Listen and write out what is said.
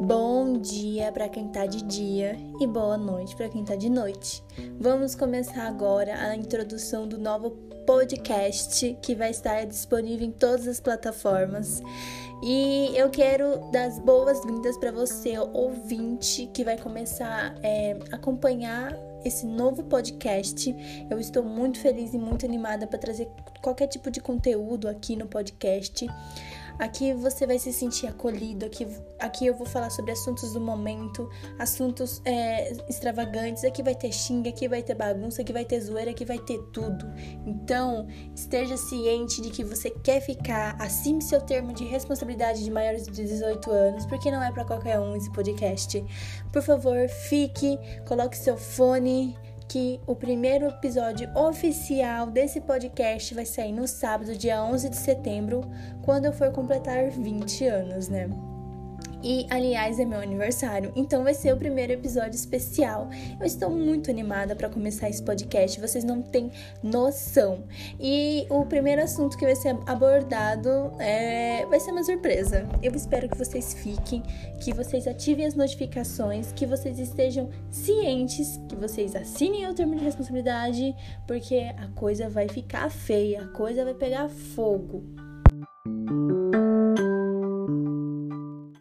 Bom dia para quem está de dia e boa noite para quem está de noite. Vamos começar agora a introdução do novo podcast que vai estar disponível em todas as plataformas. E eu quero dar as boas-vindas para você, ouvinte, que vai começar a é, acompanhar esse novo podcast. Eu estou muito feliz e muito animada para trazer qualquer tipo de conteúdo aqui no podcast. Aqui você vai se sentir acolhido. Aqui, aqui eu vou falar sobre assuntos do momento, assuntos é, extravagantes. Aqui vai ter xinga, aqui vai ter bagunça, aqui vai ter zoeira, aqui vai ter tudo. Então, esteja ciente de que você quer ficar acima do seu termo de responsabilidade de maiores de 18 anos, porque não é para qualquer um esse podcast. Por favor, fique, coloque seu fone que o primeiro episódio oficial desse podcast vai sair no sábado, dia 11 de setembro, quando eu for completar 20 anos, né? E, aliás, é meu aniversário, então vai ser o primeiro episódio especial. Eu estou muito animada para começar esse podcast, vocês não têm noção. E o primeiro assunto que vai ser abordado é... vai ser uma surpresa. Eu espero que vocês fiquem, que vocês ativem as notificações, que vocês estejam cientes, que vocês assinem o termo de responsabilidade, porque a coisa vai ficar feia, a coisa vai pegar fogo.